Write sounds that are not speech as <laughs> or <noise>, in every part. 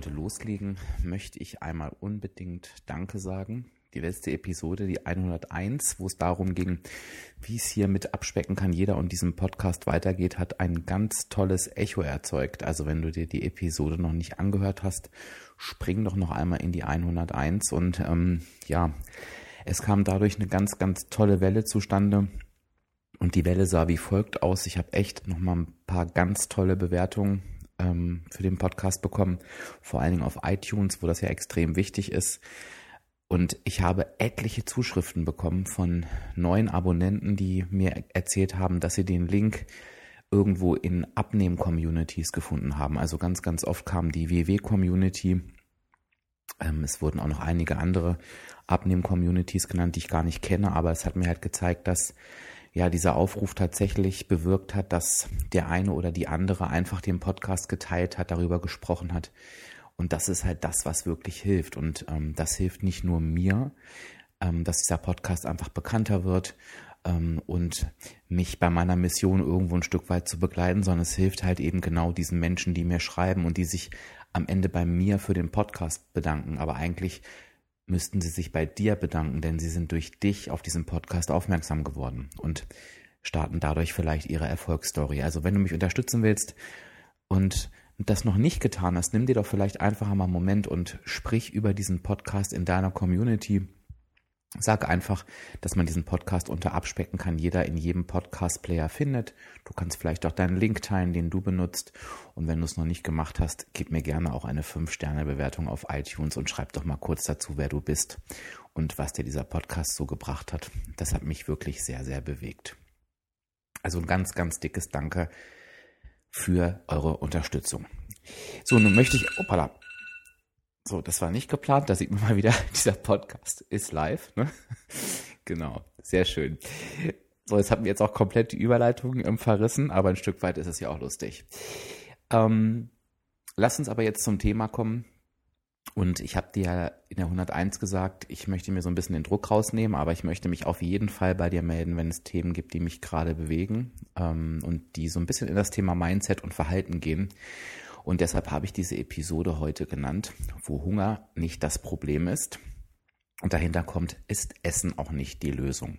heute loslegen, möchte ich einmal unbedingt Danke sagen. Die letzte Episode, die 101, wo es darum ging, wie es hier mit Abspecken kann jeder und diesem Podcast weitergeht, hat ein ganz tolles Echo erzeugt. Also wenn du dir die Episode noch nicht angehört hast, spring doch noch einmal in die 101 und ähm, ja, es kam dadurch eine ganz, ganz tolle Welle zustande. Und die Welle sah wie folgt aus. Ich habe echt noch mal ein paar ganz tolle Bewertungen ähm, für den Podcast bekommen, vor allen Dingen auf iTunes, wo das ja extrem wichtig ist. Und ich habe etliche Zuschriften bekommen von neuen Abonnenten, die mir erzählt haben, dass sie den Link irgendwo in Abnehm-Communities gefunden haben. Also ganz, ganz oft kam die WW-Community. Ähm, es wurden auch noch einige andere Abnehm-Communities genannt, die ich gar nicht kenne, aber es hat mir halt gezeigt, dass ja dieser Aufruf tatsächlich bewirkt hat, dass der eine oder die andere einfach den Podcast geteilt hat, darüber gesprochen hat. Und das ist halt das, was wirklich hilft. Und ähm, das hilft nicht nur mir, ähm, dass dieser Podcast einfach bekannter wird ähm, und mich bei meiner Mission irgendwo ein Stück weit zu begleiten, sondern es hilft halt eben genau diesen Menschen, die mir schreiben und die sich am Ende bei mir für den Podcast bedanken, aber eigentlich müssten sie sich bei dir bedanken, denn sie sind durch dich auf diesen Podcast aufmerksam geworden und starten dadurch vielleicht ihre Erfolgsstory. Also wenn du mich unterstützen willst und das noch nicht getan hast, nimm dir doch vielleicht einfach mal einen Moment und sprich über diesen Podcast in deiner Community Sag einfach, dass man diesen Podcast unter abspecken kann, jeder in jedem Podcast-Player findet. Du kannst vielleicht auch deinen Link teilen, den du benutzt. Und wenn du es noch nicht gemacht hast, gib mir gerne auch eine 5-Sterne-Bewertung auf iTunes und schreib doch mal kurz dazu, wer du bist und was dir dieser Podcast so gebracht hat. Das hat mich wirklich sehr, sehr bewegt. Also ein ganz, ganz dickes Danke für eure Unterstützung. So, nun möchte ich, opala, so, das war nicht geplant. Da sieht man mal wieder, <laughs> dieser Podcast ist live. Ne? genau, sehr schön. So, jetzt haben wir jetzt auch komplett die Überleitung ähm, verrissen, aber ein Stück weit ist es ja auch lustig. Ähm, lass uns aber jetzt zum Thema kommen. Und ich habe dir ja in der 101 gesagt, ich möchte mir so ein bisschen den Druck rausnehmen, aber ich möchte mich auf jeden Fall bei dir melden, wenn es Themen gibt, die mich gerade bewegen ähm, und die so ein bisschen in das Thema Mindset und Verhalten gehen. Und deshalb habe ich diese Episode heute genannt, wo Hunger nicht das Problem ist. Und dahinter kommt, ist Essen auch nicht die Lösung.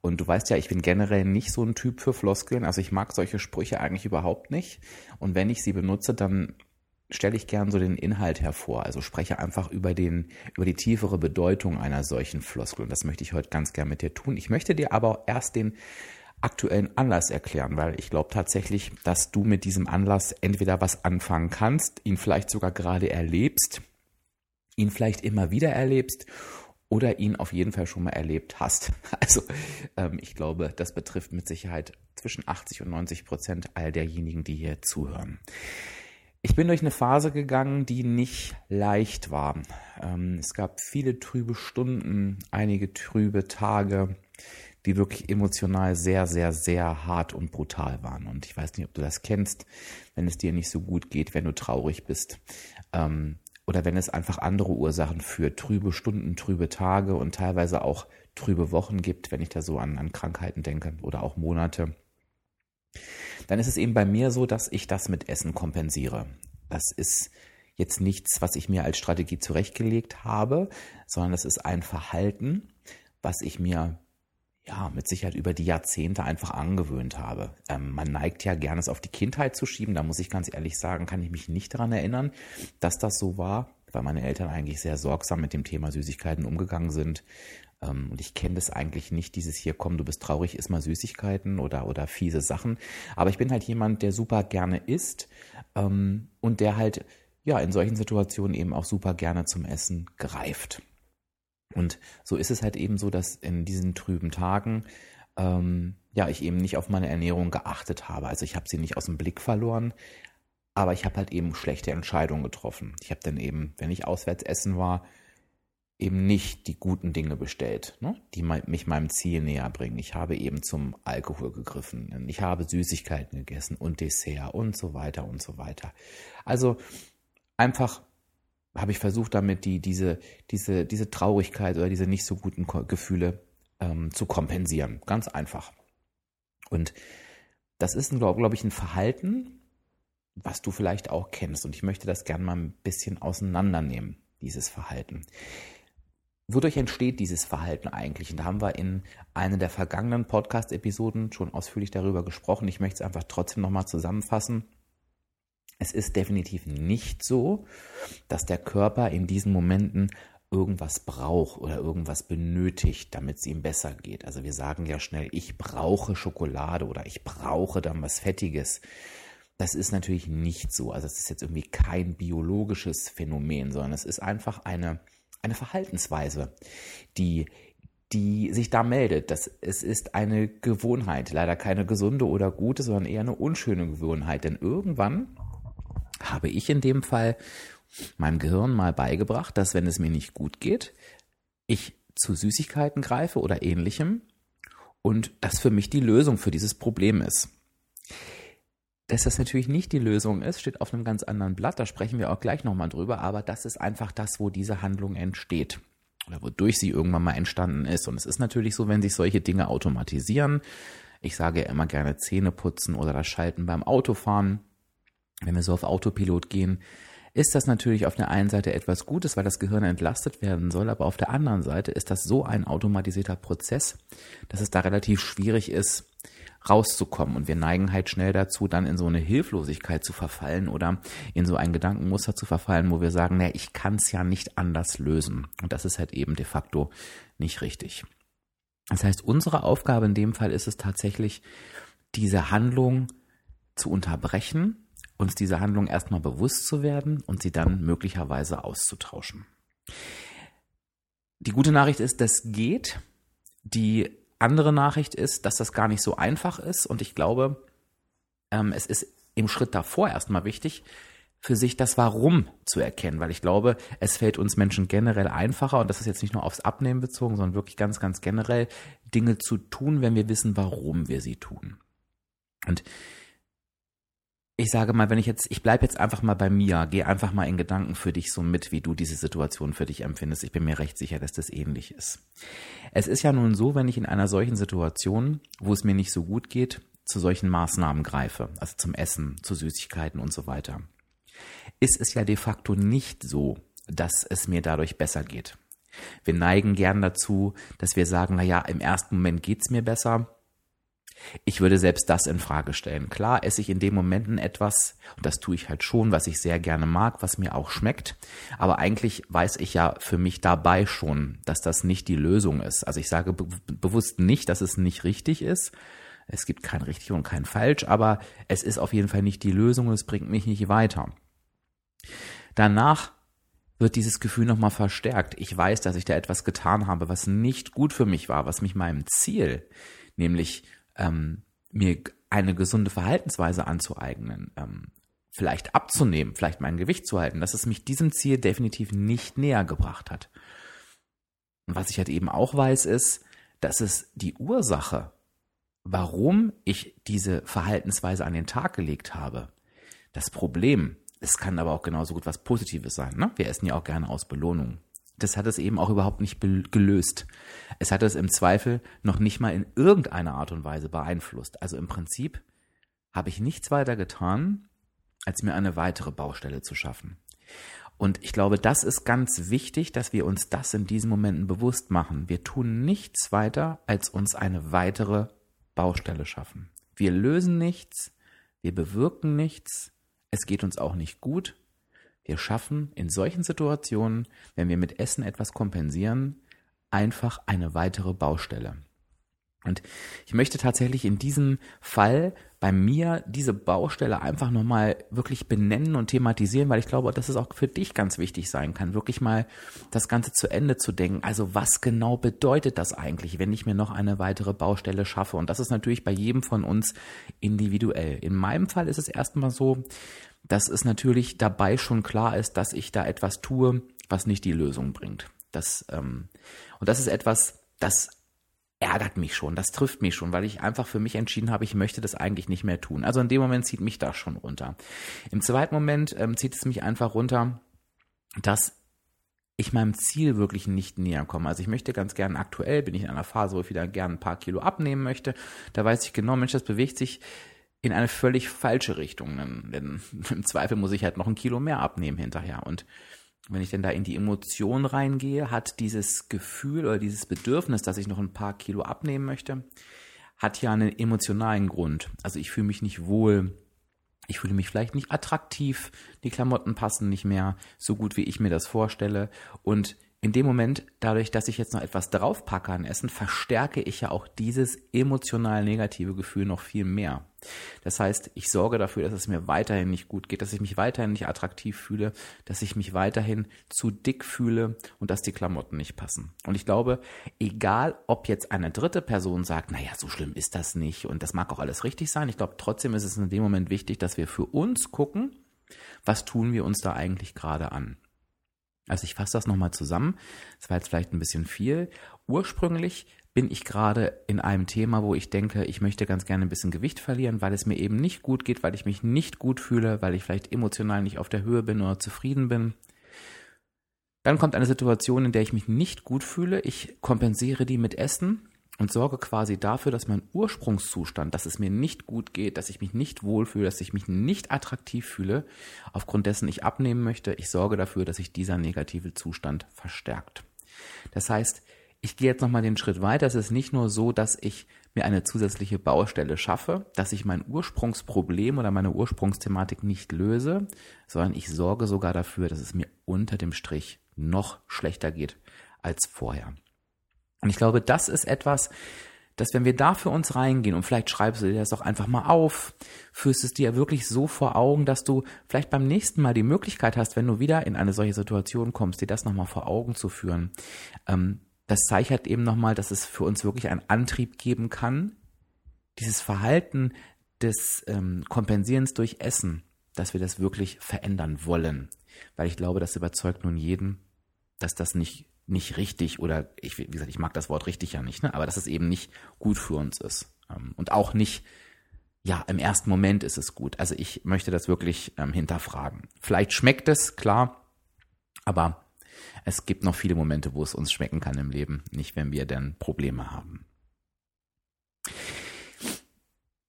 Und du weißt ja, ich bin generell nicht so ein Typ für Floskeln. Also ich mag solche Sprüche eigentlich überhaupt nicht. Und wenn ich sie benutze, dann stelle ich gern so den Inhalt hervor. Also spreche einfach über den, über die tiefere Bedeutung einer solchen Floskel. Und das möchte ich heute ganz gern mit dir tun. Ich möchte dir aber erst den aktuellen Anlass erklären, weil ich glaube tatsächlich, dass du mit diesem Anlass entweder was anfangen kannst, ihn vielleicht sogar gerade erlebst, ihn vielleicht immer wieder erlebst oder ihn auf jeden Fall schon mal erlebt hast. <laughs> Also ähm, ich glaube, das betrifft mit Sicherheit zwischen 80 und 90 Prozent all derjenigen, die hier zuhören. Ich bin durch eine Phase gegangen, die nicht leicht war. Ähm, es gab viele trübe Stunden, einige trübe Tage die wirklich emotional sehr, sehr, sehr hart und brutal waren. Und ich weiß nicht, ob du das kennst, wenn es dir nicht so gut geht, wenn du traurig bist. Ähm, oder wenn es einfach andere Ursachen für trübe Stunden, trübe Tage und teilweise auch trübe Wochen gibt, wenn ich da so an, an Krankheiten denke oder auch Monate. Dann ist es eben bei mir so, dass ich das mit Essen kompensiere. Das ist jetzt nichts, was ich mir als Strategie zurechtgelegt habe, sondern das ist ein Verhalten, was ich mir ja, mit Sicherheit über die Jahrzehnte einfach angewöhnt habe. Ähm, man neigt ja gerne es auf die Kindheit zu schieben. Da muss ich ganz ehrlich sagen, kann ich mich nicht daran erinnern, dass das so war, weil meine Eltern eigentlich sehr sorgsam mit dem Thema Süßigkeiten umgegangen sind. Ähm, und ich kenne das eigentlich nicht, dieses hier, komm, du bist traurig, iss mal Süßigkeiten oder, oder fiese Sachen. Aber ich bin halt jemand, der super gerne isst ähm, und der halt ja in solchen Situationen eben auch super gerne zum Essen greift. Und so ist es halt eben so, dass in diesen trüben Tagen ähm, ja ich eben nicht auf meine Ernährung geachtet habe. Also ich habe sie nicht aus dem Blick verloren, aber ich habe halt eben schlechte Entscheidungen getroffen. Ich habe dann eben, wenn ich auswärts essen war, eben nicht die guten Dinge bestellt, ne, die mich meinem Ziel näher bringen. Ich habe eben zum Alkohol gegriffen. Ich habe Süßigkeiten gegessen und Dessert und so weiter und so weiter. Also einfach habe ich versucht, damit die, diese, diese, diese Traurigkeit oder diese nicht so guten Gefühle ähm, zu kompensieren. Ganz einfach. Und das ist, glaube glaub ich, ein Verhalten, was du vielleicht auch kennst. Und ich möchte das gerne mal ein bisschen auseinandernehmen, dieses Verhalten. Wodurch entsteht dieses Verhalten eigentlich? Und da haben wir in einer der vergangenen Podcast-Episoden schon ausführlich darüber gesprochen. Ich möchte es einfach trotzdem nochmal zusammenfassen. Es ist definitiv nicht so, dass der Körper in diesen Momenten irgendwas braucht oder irgendwas benötigt, damit es ihm besser geht. Also wir sagen ja schnell, ich brauche Schokolade oder ich brauche dann was Fettiges. Das ist natürlich nicht so. Also es ist jetzt irgendwie kein biologisches Phänomen, sondern es ist einfach eine, eine Verhaltensweise, die, die sich da meldet. Das, es ist eine Gewohnheit, leider keine gesunde oder gute, sondern eher eine unschöne Gewohnheit. Denn irgendwann habe ich in dem Fall meinem Gehirn mal beigebracht, dass wenn es mir nicht gut geht, ich zu Süßigkeiten greife oder ähnlichem und das für mich die Lösung für dieses Problem ist. Dass das natürlich nicht die Lösung ist, steht auf einem ganz anderen Blatt, da sprechen wir auch gleich nochmal drüber, aber das ist einfach das, wo diese Handlung entsteht oder wodurch sie irgendwann mal entstanden ist. Und es ist natürlich so, wenn sich solche Dinge automatisieren, ich sage ja immer gerne Zähne putzen oder das Schalten beim Autofahren, wenn wir so auf Autopilot gehen, ist das natürlich auf der einen Seite etwas Gutes, weil das Gehirn entlastet werden soll, aber auf der anderen Seite ist das so ein automatisierter Prozess, dass es da relativ schwierig ist, rauszukommen. Und wir neigen halt schnell dazu, dann in so eine Hilflosigkeit zu verfallen oder in so ein Gedankenmuster zu verfallen, wo wir sagen, naja, ich kann es ja nicht anders lösen. Und das ist halt eben de facto nicht richtig. Das heißt, unsere Aufgabe in dem Fall ist es tatsächlich, diese Handlung zu unterbrechen uns dieser Handlung erstmal bewusst zu werden und sie dann möglicherweise auszutauschen. Die gute Nachricht ist, das geht. Die andere Nachricht ist, dass das gar nicht so einfach ist und ich glaube, ähm, es ist im Schritt davor erstmal wichtig, für sich das Warum zu erkennen, weil ich glaube, es fällt uns Menschen generell einfacher, und das ist jetzt nicht nur aufs Abnehmen bezogen, sondern wirklich ganz, ganz generell, Dinge zu tun, wenn wir wissen, warum wir sie tun. Und ich sage mal, wenn ich jetzt, ich bleibe jetzt einfach mal bei mir, gehe einfach mal in Gedanken für dich so mit, wie du diese Situation für dich empfindest. Ich bin mir recht sicher, dass das ähnlich ist. Es ist ja nun so, wenn ich in einer solchen Situation, wo es mir nicht so gut geht, zu solchen Maßnahmen greife, also zum Essen, zu Süßigkeiten und so weiter, ist es ja de facto nicht so, dass es mir dadurch besser geht. Wir neigen gern dazu, dass wir sagen, na ja, im ersten Moment geht's mir besser, ich würde selbst das in Frage stellen. Klar esse ich in den Momenten etwas, und das tue ich halt schon, was ich sehr gerne mag, was mir auch schmeckt. Aber eigentlich weiß ich ja für mich dabei schon, dass das nicht die Lösung ist. Also ich sage be bewusst nicht, dass es nicht richtig ist. Es gibt kein richtig und kein falsch, aber es ist auf jeden Fall nicht die Lösung und es bringt mich nicht weiter. Danach wird dieses Gefühl nochmal verstärkt. Ich weiß, dass ich da etwas getan habe, was nicht gut für mich war, was mich meinem Ziel, nämlich ähm, mir eine gesunde Verhaltensweise anzueignen, ähm, vielleicht abzunehmen, vielleicht mein Gewicht zu halten, dass es mich diesem Ziel definitiv nicht näher gebracht hat. Und was ich halt eben auch weiß, ist, dass es die Ursache, warum ich diese Verhaltensweise an den Tag gelegt habe, das Problem, es kann aber auch genauso gut was Positives sein. Ne? Wir essen ja auch gerne aus Belohnung das hat es eben auch überhaupt nicht gelöst. Es hat es im Zweifel noch nicht mal in irgendeiner Art und Weise beeinflusst. Also im Prinzip habe ich nichts weiter getan, als mir eine weitere Baustelle zu schaffen. Und ich glaube, das ist ganz wichtig, dass wir uns das in diesen Momenten bewusst machen. Wir tun nichts weiter, als uns eine weitere Baustelle schaffen. Wir lösen nichts, wir bewirken nichts, es geht uns auch nicht gut, wir schaffen in solchen Situationen, wenn wir mit Essen etwas kompensieren, einfach eine weitere Baustelle. Und ich möchte tatsächlich in diesem Fall bei mir diese Baustelle einfach nochmal wirklich benennen und thematisieren, weil ich glaube, dass es auch für dich ganz wichtig sein kann, wirklich mal das Ganze zu Ende zu denken. Also was genau bedeutet das eigentlich, wenn ich mir noch eine weitere Baustelle schaffe? Und das ist natürlich bei jedem von uns individuell. In meinem Fall ist es erstmal so, dass es natürlich dabei schon klar ist, dass ich da etwas tue, was nicht die Lösung bringt. Das, ähm, und das ist etwas, das ärgert mich schon, das trifft mich schon, weil ich einfach für mich entschieden habe, ich möchte das eigentlich nicht mehr tun. Also in dem Moment zieht mich das schon runter. Im zweiten Moment ähm, zieht es mich einfach runter, dass ich meinem Ziel wirklich nicht näher komme. Also ich möchte ganz gern aktuell, bin ich in einer Phase, wo ich wieder gern ein paar Kilo abnehmen möchte. Da weiß ich genau, Mensch, das bewegt sich in eine völlig falsche Richtung. Denn <laughs> im Zweifel muss ich halt noch ein Kilo mehr abnehmen hinterher. Und wenn ich denn da in die Emotion reingehe, hat dieses Gefühl oder dieses Bedürfnis, dass ich noch ein paar Kilo abnehmen möchte, hat ja einen emotionalen Grund. Also ich fühle mich nicht wohl, ich fühle mich vielleicht nicht attraktiv, die Klamotten passen nicht mehr so gut, wie ich mir das vorstelle und in dem Moment, dadurch, dass ich jetzt noch etwas draufpacke an Essen, verstärke ich ja auch dieses emotional negative Gefühl noch viel mehr. Das heißt, ich sorge dafür, dass es mir weiterhin nicht gut geht, dass ich mich weiterhin nicht attraktiv fühle, dass ich mich weiterhin zu dick fühle und dass die Klamotten nicht passen. Und ich glaube, egal ob jetzt eine dritte Person sagt, naja, so schlimm ist das nicht und das mag auch alles richtig sein, ich glaube trotzdem ist es in dem Moment wichtig, dass wir für uns gucken, was tun wir uns da eigentlich gerade an. Also ich fasse das nochmal zusammen. Das war jetzt vielleicht ein bisschen viel. Ursprünglich bin ich gerade in einem Thema, wo ich denke, ich möchte ganz gerne ein bisschen Gewicht verlieren, weil es mir eben nicht gut geht, weil ich mich nicht gut fühle, weil ich vielleicht emotional nicht auf der Höhe bin oder zufrieden bin. Dann kommt eine Situation, in der ich mich nicht gut fühle. Ich kompensiere die mit Essen und sorge quasi dafür, dass mein Ursprungszustand, dass es mir nicht gut geht, dass ich mich nicht wohlfühle, dass ich mich nicht attraktiv fühle, aufgrund dessen ich abnehmen möchte, ich sorge dafür, dass sich dieser negative Zustand verstärkt. Das heißt, ich gehe jetzt nochmal den Schritt weiter. Es ist nicht nur so, dass ich mir eine zusätzliche Baustelle schaffe, dass ich mein Ursprungsproblem oder meine Ursprungsthematik nicht löse, sondern ich sorge sogar dafür, dass es mir unter dem Strich noch schlechter geht als vorher. Und ich glaube, das ist etwas, dass wenn wir da für uns reingehen und vielleicht schreibst du dir das auch einfach mal auf, führst es dir wirklich so vor Augen, dass du vielleicht beim nächsten Mal die Möglichkeit hast, wenn du wieder in eine solche Situation kommst, dir das nochmal vor Augen zu führen. Ähm, das zeigt eben nochmal, dass es für uns wirklich einen Antrieb geben kann, dieses Verhalten des ähm, Kompensierens durch Essen, dass wir das wirklich verändern wollen. Weil ich glaube, das überzeugt nun jeden, dass das nicht nicht richtig oder ich, wie gesagt, ich mag das Wort richtig ja nicht, ne? aber dass es eben nicht gut für uns ist. Ähm, und auch nicht, ja, im ersten Moment ist es gut. Also ich möchte das wirklich ähm, hinterfragen. Vielleicht schmeckt es, klar, aber es gibt noch viele Momente, wo es uns schmecken kann im Leben, nicht wenn wir denn Probleme haben.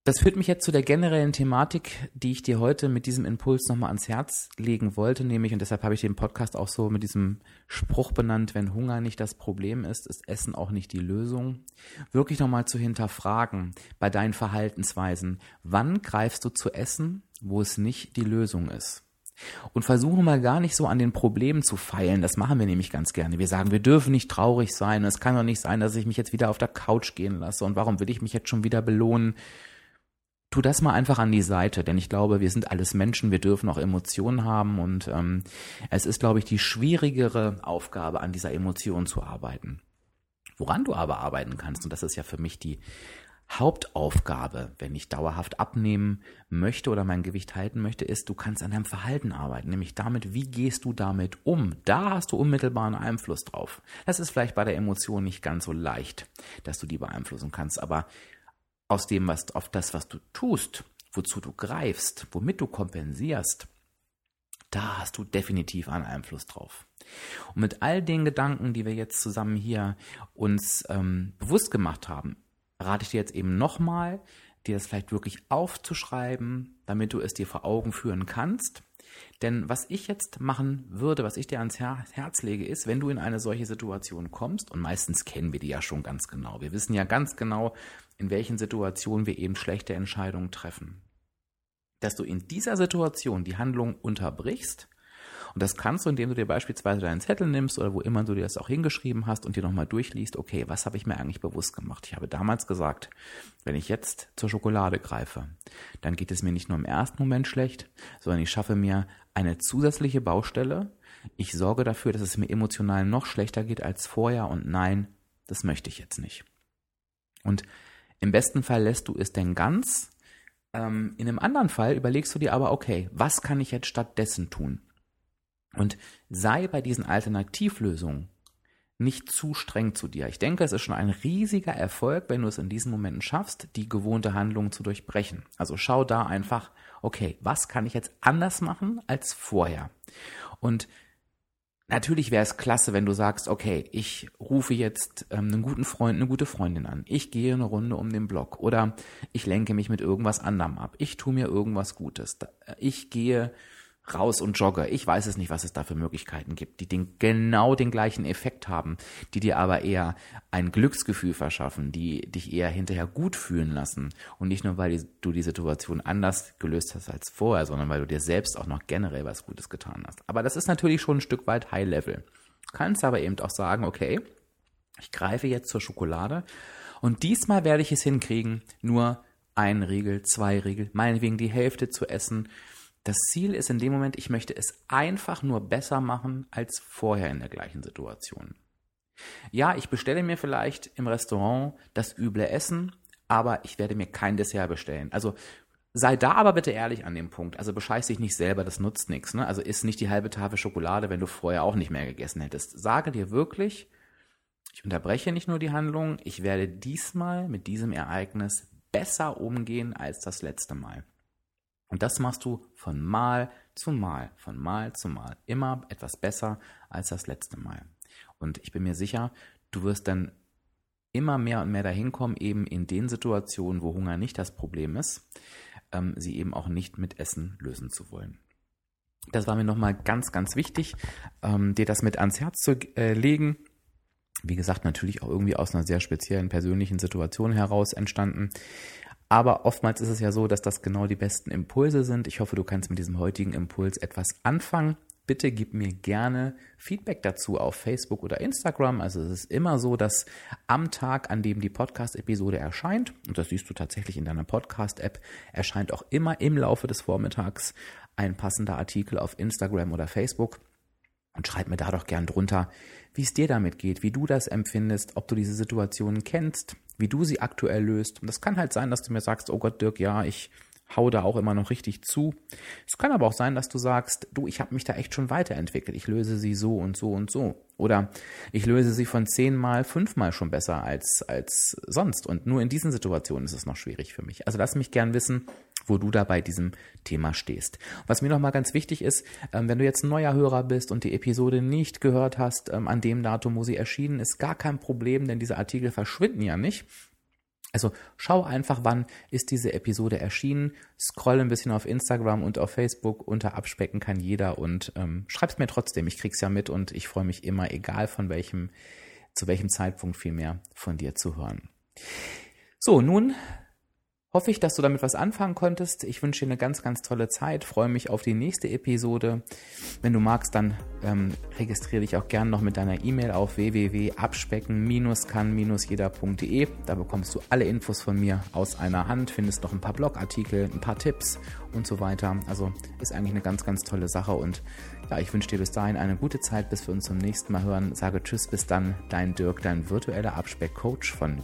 Das führt mich jetzt zu der generellen Thematik, die ich dir heute mit diesem Impuls nochmal ans Herz legen wollte, nämlich, und deshalb habe ich den Podcast auch so mit diesem Spruch benannt, wenn Hunger nicht das Problem ist, ist Essen auch nicht die Lösung. Wirklich nochmal zu hinterfragen bei deinen Verhaltensweisen, wann greifst du zu Essen, wo es nicht die Lösung ist? Und versuche mal gar nicht so an den Problemen zu feilen. Das machen wir nämlich ganz gerne. Wir sagen, wir dürfen nicht traurig sein. Es kann doch nicht sein, dass ich mich jetzt wieder auf der Couch gehen lasse. Und warum will ich mich jetzt schon wieder belohnen? tu das mal einfach an die Seite, denn ich glaube, wir sind alles Menschen, wir dürfen auch Emotionen haben und ähm, es ist, glaube ich, die schwierigere Aufgabe, an dieser Emotion zu arbeiten. Woran du aber arbeiten kannst, und das ist ja für mich die Hauptaufgabe, wenn ich dauerhaft abnehmen möchte oder mein Gewicht halten möchte, ist, du kannst an deinem Verhalten arbeiten, nämlich damit, wie gehst du damit um? Da hast du unmittelbaren Einfluss drauf. Das ist vielleicht bei der Emotion nicht ganz so leicht, dass du die beeinflussen kannst, aber aus dem, was auf das, was du tust, wozu du greifst, womit du kompensierst, da hast du definitiv einen Einfluss drauf. Und mit all den Gedanken, die wir jetzt zusammen hier uns ähm, bewusst gemacht haben, rate ich dir jetzt eben nochmal, dir das vielleicht wirklich aufzuschreiben, damit du es dir vor Augen führen kannst. Denn was ich jetzt machen würde, was ich dir ans Herz lege, ist, wenn du in eine solche Situation kommst, und meistens kennen wir die ja schon ganz genau, wir wissen ja ganz genau, in welchen Situationen wir eben schlechte Entscheidungen treffen. Dass du in dieser Situation die Handlung unterbrichst und das kannst du, indem du dir beispielsweise deinen Zettel nimmst oder wo immer du dir das auch hingeschrieben hast und dir nochmal durchliest, okay, was habe ich mir eigentlich bewusst gemacht? Ich habe damals gesagt, wenn ich jetzt zur Schokolade greife, dann geht es mir nicht nur im ersten Moment schlecht, sondern ich schaffe mir eine zusätzliche Baustelle. Ich sorge dafür, dass es mir emotional noch schlechter geht als vorher und nein, das möchte ich jetzt nicht. Und im besten Fall lässt du es denn ganz, Ähm, in einem anderen Fall überlegst du dir aber, okay, was kann ich jetzt stattdessen tun? Und sei bei diesen Alternativlösungen nicht zu streng zu dir. Ich denke, es ist schon ein riesiger Erfolg, wenn du es in diesen Momenten schaffst, die gewohnte Handlung zu durchbrechen. Also schau da einfach, okay, was kann ich jetzt anders machen als vorher? Und Natürlich wäre es klasse, wenn du sagst, okay, ich rufe jetzt ähm, einen guten Freund, eine gute Freundin an. Ich gehe eine Runde um den Block oder ich lenke mich mit irgendwas anderem ab. Ich tue mir irgendwas Gutes. Ich gehe raus und jogge. Ich weiß es nicht, was es da für Möglichkeiten gibt, die den, genau den gleichen Effekt haben, die dir aber eher ein Glücksgefühl verschaffen, die dich eher hinterher gut fühlen lassen. Und nicht nur, weil du die Situation anders gelöst hast als vorher, sondern weil du dir selbst auch noch generell was Gutes getan hast. Aber das ist natürlich schon ein Stück weit High Level. Kannst aber eben auch sagen, okay, ich greife jetzt zur Schokolade und diesmal werde ich es hinkriegen, nur ein Riegel, zwei Riegel, meinetwegen die Hälfte zu essen das Ziel ist in dem Moment, ich möchte es einfach nur besser machen als vorher in der gleichen Situation. Ja, ich bestelle mir vielleicht im Restaurant das üble Essen, aber ich werde mir kein Dessert bestellen. Also sei da aber bitte ehrlich an dem Punkt. Also bescheiß dich nicht selber, das nutzt nichts. Ne? Also isst nicht die halbe Tafel Schokolade, wenn du vorher auch nicht mehr gegessen hättest. Sage dir wirklich, ich unterbreche nicht nur die Handlung, ich werde diesmal mit diesem Ereignis besser umgehen als das letzte Mal. Und das machst du von Mal zu Mal, von Mal zu Mal. Immer etwas besser als das letzte Mal. Und ich bin mir sicher, du wirst dann immer mehr und mehr dahin kommen, eben in den Situationen, wo Hunger nicht das Problem ist, ähm, sie eben auch nicht mit Essen lösen zu wollen. Das war mir nochmal ganz, ganz wichtig, ähm, dir das mit ans Herz zu äh, legen. Wie gesagt, natürlich auch irgendwie aus einer sehr speziellen persönlichen Situation heraus entstanden. Aber oftmals ist es ja so, dass das genau die besten Impulse sind. Ich hoffe, du kannst mit diesem heutigen Impuls etwas anfangen. Bitte gib mir gerne Feedback dazu auf Facebook oder Instagram. Also es ist immer so, dass am Tag, an dem die Podcast-Episode erscheint, und das siehst du tatsächlich in deiner Podcast-App, erscheint auch immer im Laufe des Vormittags ein passender Artikel auf Instagram oder Facebook. Und schreib mir da doch gern drunter, wie es dir damit geht, wie du das empfindest, ob du diese Situationen kennst, wie du sie aktuell löst. Und das kann halt sein, dass du mir sagst, oh Gott, Dirk, ja, ich hau da auch immer noch richtig zu. Es kann aber auch sein, dass du sagst, du, ich habe mich da echt schon weiterentwickelt. Ich löse sie so und so und so. Oder ich löse sie von zehnmal, fünfmal schon besser als, als sonst. Und nur in diesen Situationen ist es noch schwierig für mich. Also lass mich gern wissen, wo du da bei diesem Thema stehst. Was mir nochmal ganz wichtig ist, ähm, wenn du jetzt ein neuer Hörer bist und die Episode nicht gehört hast, ähm, an dem Datum, wo sie erschienen ist, gar kein Problem, denn diese Artikel verschwinden ja nicht. Also schau einfach, wann ist diese Episode erschienen, scroll ein bisschen auf Instagram und auf Facebook, unter Abspecken kann jeder und ähm, schreib's mir trotzdem, ich krieg's ja mit und ich freue mich immer, egal von welchem, zu welchem Zeitpunkt vielmehr von dir zu hören. So, nun hoffe ich, dass du damit was anfangen konntest. Ich wünsche dir eine ganz, ganz tolle Zeit. Freue mich auf die nächste Episode. Wenn du magst, dann ähm, registriere dich auch gerne noch mit deiner E-Mail auf www.abspecken-kann-jeder.de. Da bekommst du alle Infos von mir aus einer Hand, findest noch ein paar Blogartikel, ein paar Tipps und so weiter. Also ist eigentlich eine ganz, ganz tolle Sache und ja, ich wünsche dir bis dahin eine gute Zeit, bis wir uns zum nächsten Mal hören. Sage Tschüss, bis dann, dein Dirk, dein virtueller Abspeck-Coach von